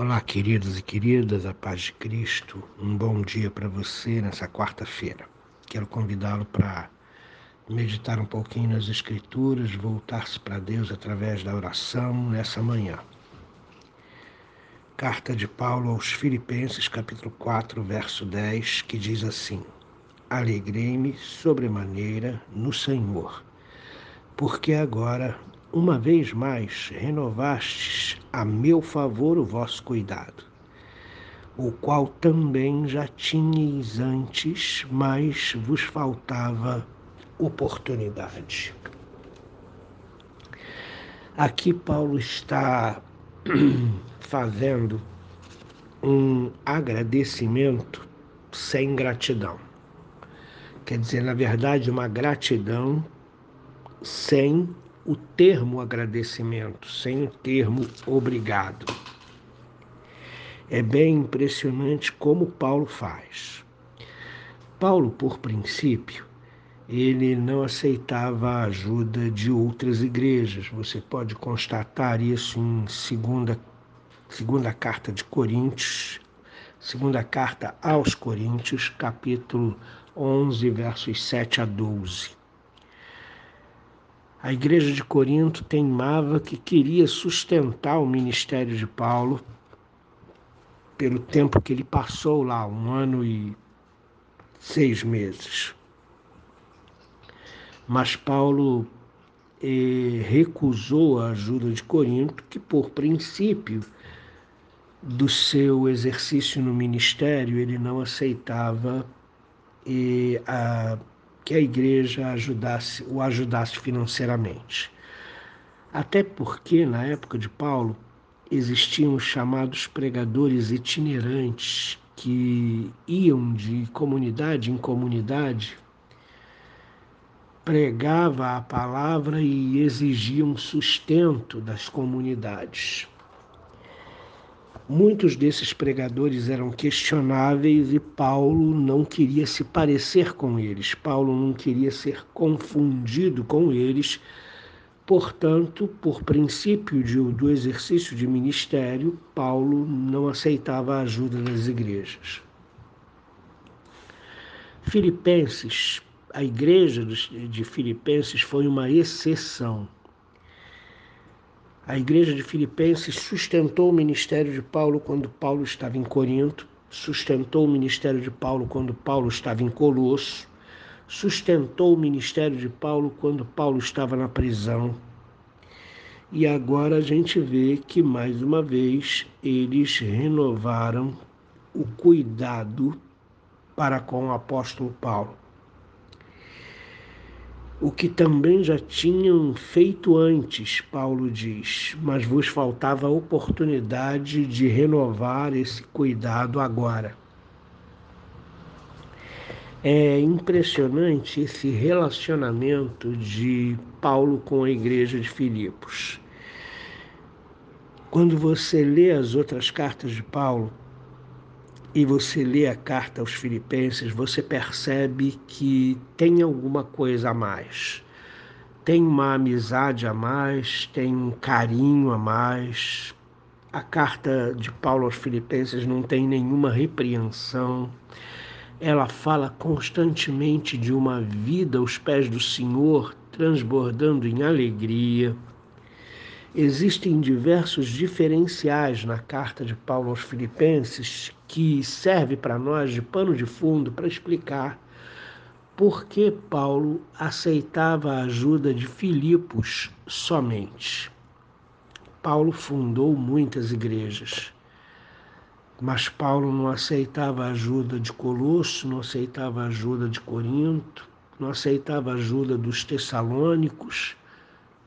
Olá, queridos e queridas, a paz de Cristo. Um bom dia para você nessa quarta-feira. Quero convidá-lo para meditar um pouquinho nas Escrituras, voltar-se para Deus através da oração nessa manhã. Carta de Paulo aos Filipenses, capítulo 4, verso 10, que diz assim: Alegrei-me sobremaneira no Senhor, porque agora uma vez mais renovastes a meu favor o vosso cuidado, o qual também já tinhais antes, mas vos faltava oportunidade. Aqui Paulo está fazendo um agradecimento sem gratidão. Quer dizer, na verdade, uma gratidão sem o termo agradecimento, sem o termo obrigado. É bem impressionante como Paulo faz. Paulo, por princípio, ele não aceitava a ajuda de outras igrejas. Você pode constatar isso em segunda, segunda carta de Coríntios, segunda carta aos Coríntios, capítulo 11, versos 7 a 12. A igreja de Corinto teimava que queria sustentar o ministério de Paulo pelo tempo que ele passou lá, um ano e seis meses. Mas Paulo eh, recusou a ajuda de Corinto, que por princípio do seu exercício no ministério, ele não aceitava eh, a que a igreja ajudasse, o ajudasse financeiramente. Até porque, na época de Paulo, existiam os chamados pregadores itinerantes que iam de comunidade em comunidade, pregava a palavra e exigiam sustento das comunidades. Muitos desses pregadores eram questionáveis e Paulo não queria se parecer com eles, Paulo não queria ser confundido com eles. Portanto, por princípio de, do exercício de ministério, Paulo não aceitava a ajuda das igrejas. Filipenses, a igreja de Filipenses foi uma exceção a igreja de Filipenses sustentou o ministério de Paulo quando Paulo estava em Corinto, sustentou o ministério de Paulo quando Paulo estava em Colosso, sustentou o ministério de Paulo quando Paulo estava na prisão. E agora a gente vê que mais uma vez eles renovaram o cuidado para com o apóstolo Paulo o que também já tinham feito antes, Paulo diz, mas vos faltava a oportunidade de renovar esse cuidado agora. É impressionante esse relacionamento de Paulo com a igreja de Filipos. Quando você lê as outras cartas de Paulo, e você lê a carta aos Filipenses, você percebe que tem alguma coisa a mais. Tem uma amizade a mais, tem um carinho a mais. A carta de Paulo aos Filipenses não tem nenhuma repreensão. Ela fala constantemente de uma vida aos pés do Senhor, transbordando em alegria. Existem diversos diferenciais na carta de Paulo aos Filipenses que serve para nós de pano de fundo para explicar por que Paulo aceitava a ajuda de Filipos somente. Paulo fundou muitas igrejas, mas Paulo não aceitava a ajuda de Colosso, não aceitava a ajuda de Corinto, não aceitava a ajuda dos Tessalônicos,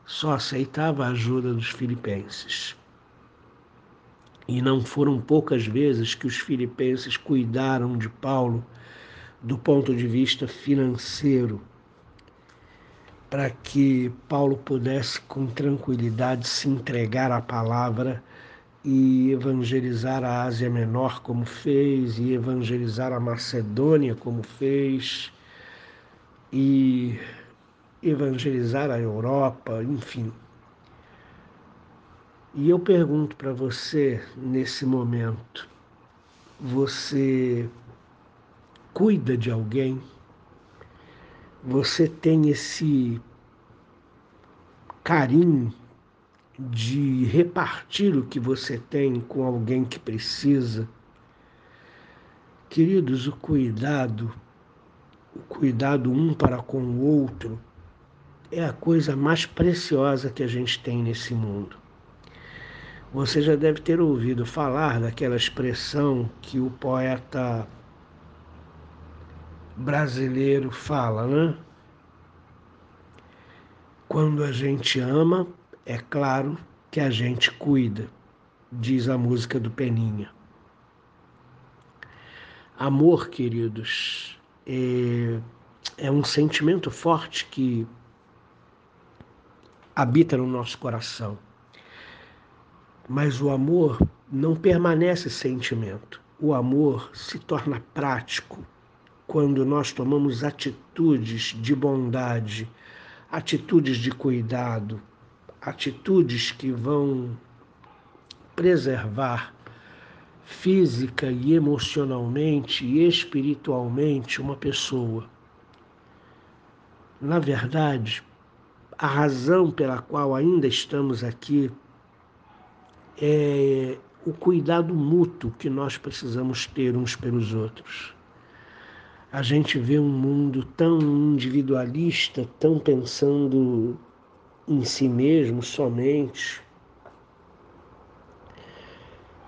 só aceitava a ajuda dos filipenses. E não foram poucas vezes que os filipenses cuidaram de Paulo do ponto de vista financeiro, para que Paulo pudesse com tranquilidade se entregar à palavra e evangelizar a Ásia Menor como fez, e evangelizar a Macedônia como fez, e evangelizar a Europa, enfim. E eu pergunto para você nesse momento: você cuida de alguém? Você tem esse carinho de repartir o que você tem com alguém que precisa? Queridos, o cuidado, o cuidado um para com o outro, é a coisa mais preciosa que a gente tem nesse mundo. Você já deve ter ouvido falar daquela expressão que o poeta brasileiro fala, né? Quando a gente ama, é claro que a gente cuida, diz a música do Peninha. Amor, queridos, é, é um sentimento forte que habita no nosso coração mas o amor não permanece sentimento. O amor se torna prático quando nós tomamos atitudes de bondade, atitudes de cuidado, atitudes que vão preservar física e emocionalmente e espiritualmente uma pessoa. Na verdade, a razão pela qual ainda estamos aqui é o cuidado mútuo que nós precisamos ter uns pelos outros. A gente vê um mundo tão individualista, tão pensando em si mesmo somente.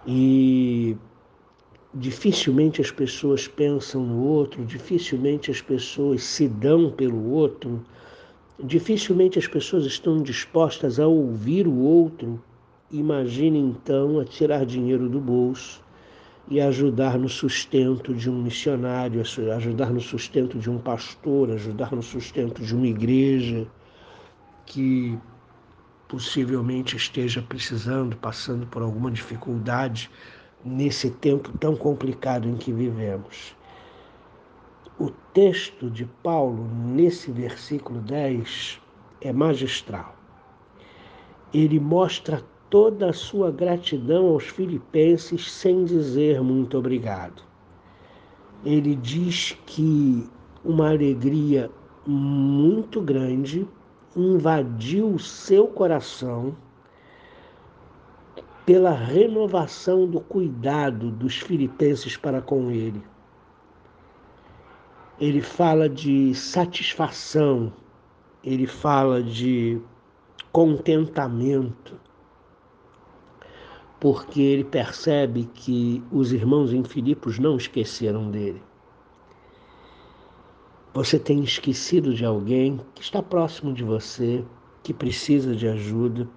E dificilmente as pessoas pensam no outro, dificilmente as pessoas se dão pelo outro, dificilmente as pessoas estão dispostas a ouvir o outro Imagine então a tirar dinheiro do bolso e ajudar no sustento de um missionário, ajudar no sustento de um pastor, ajudar no sustento de uma igreja que possivelmente esteja precisando, passando por alguma dificuldade nesse tempo tão complicado em que vivemos. O texto de Paulo, nesse versículo 10, é magistral. Ele mostra toda a sua gratidão aos filipenses sem dizer muito obrigado. Ele diz que uma alegria muito grande invadiu o seu coração pela renovação do cuidado dos filipenses para com ele. Ele fala de satisfação, ele fala de contentamento porque ele percebe que os irmãos em Filipos não esqueceram dele. Você tem esquecido de alguém que está próximo de você, que precisa de ajuda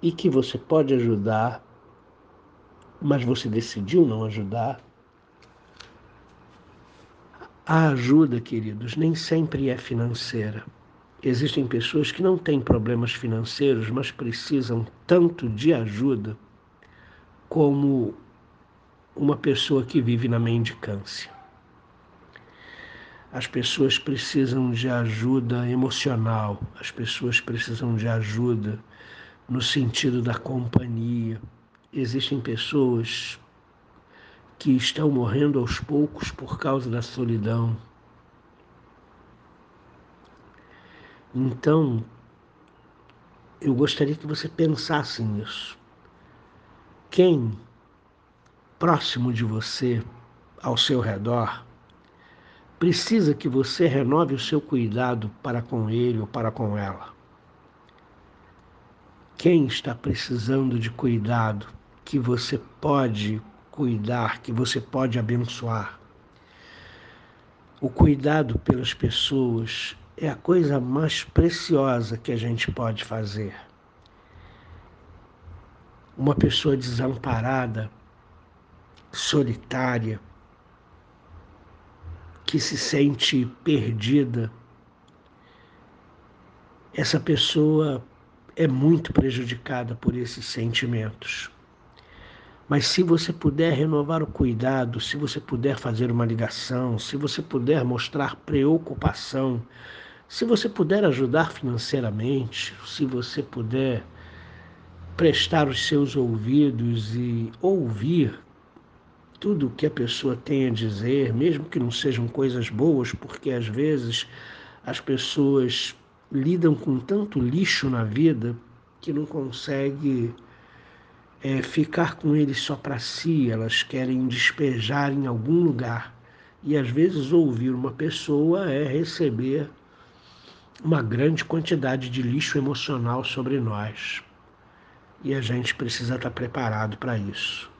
e que você pode ajudar, mas você decidiu não ajudar? A ajuda, queridos, nem sempre é financeira. Existem pessoas que não têm problemas financeiros, mas precisam tanto de ajuda como uma pessoa que vive na mendicância. As pessoas precisam de ajuda emocional, as pessoas precisam de ajuda no sentido da companhia. Existem pessoas que estão morrendo aos poucos por causa da solidão. Então, eu gostaria que você pensasse nisso quem próximo de você, ao seu redor, precisa que você renove o seu cuidado para com ele ou para com ela. Quem está precisando de cuidado que você pode cuidar, que você pode abençoar? O cuidado pelas pessoas é a coisa mais preciosa que a gente pode fazer uma pessoa desamparada, solitária, que se sente perdida, essa pessoa é muito prejudicada por esses sentimentos. Mas se você puder renovar o cuidado, se você puder fazer uma ligação, se você puder mostrar preocupação, se você puder ajudar financeiramente, se você puder prestar os seus ouvidos e ouvir tudo o que a pessoa tem a dizer, mesmo que não sejam coisas boas, porque às vezes as pessoas lidam com tanto lixo na vida que não consegue é, ficar com ele só para si, elas querem despejar em algum lugar. E às vezes ouvir uma pessoa é receber uma grande quantidade de lixo emocional sobre nós. E a gente precisa estar preparado para isso.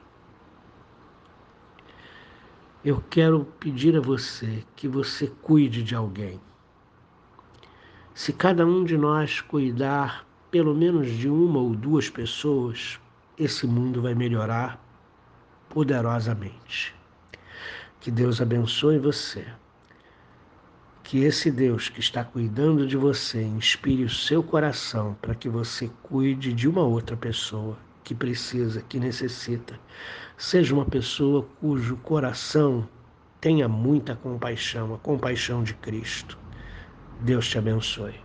Eu quero pedir a você que você cuide de alguém. Se cada um de nós cuidar pelo menos de uma ou duas pessoas, esse mundo vai melhorar poderosamente. Que Deus abençoe você. Que esse Deus que está cuidando de você inspire o seu coração para que você cuide de uma outra pessoa que precisa, que necessita. Seja uma pessoa cujo coração tenha muita compaixão, a compaixão de Cristo. Deus te abençoe.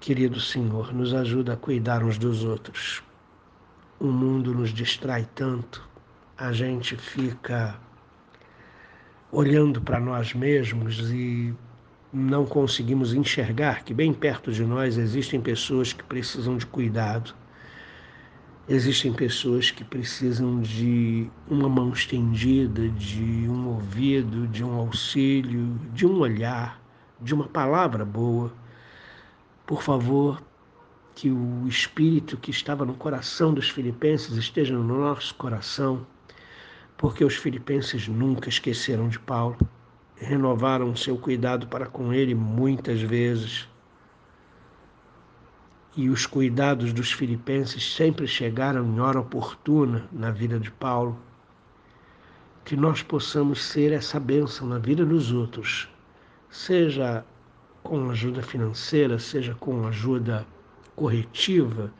Querido Senhor, nos ajuda a cuidar uns dos outros. O mundo nos distrai tanto, a gente fica olhando para nós mesmos e não conseguimos enxergar que bem perto de nós existem pessoas que precisam de cuidado. Existem pessoas que precisam de uma mão estendida, de um ouvido, de um auxílio, de um olhar, de uma palavra boa. Por favor, que o espírito que estava no coração dos filipenses esteja no nosso coração, porque os filipenses nunca esqueceram de Paulo, renovaram seu cuidado para com ele muitas vezes. E os cuidados dos filipenses sempre chegaram em hora oportuna na vida de Paulo. Que nós possamos ser essa bênção na vida dos outros, seja com ajuda financeira, seja com ajuda corretiva,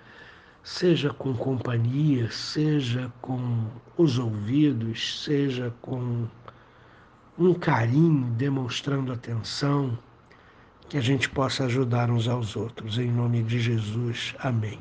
seja com companhia, seja com os ouvidos, seja com um carinho, demonstrando atenção, que a gente possa ajudar uns aos outros. Em nome de Jesus. Amém.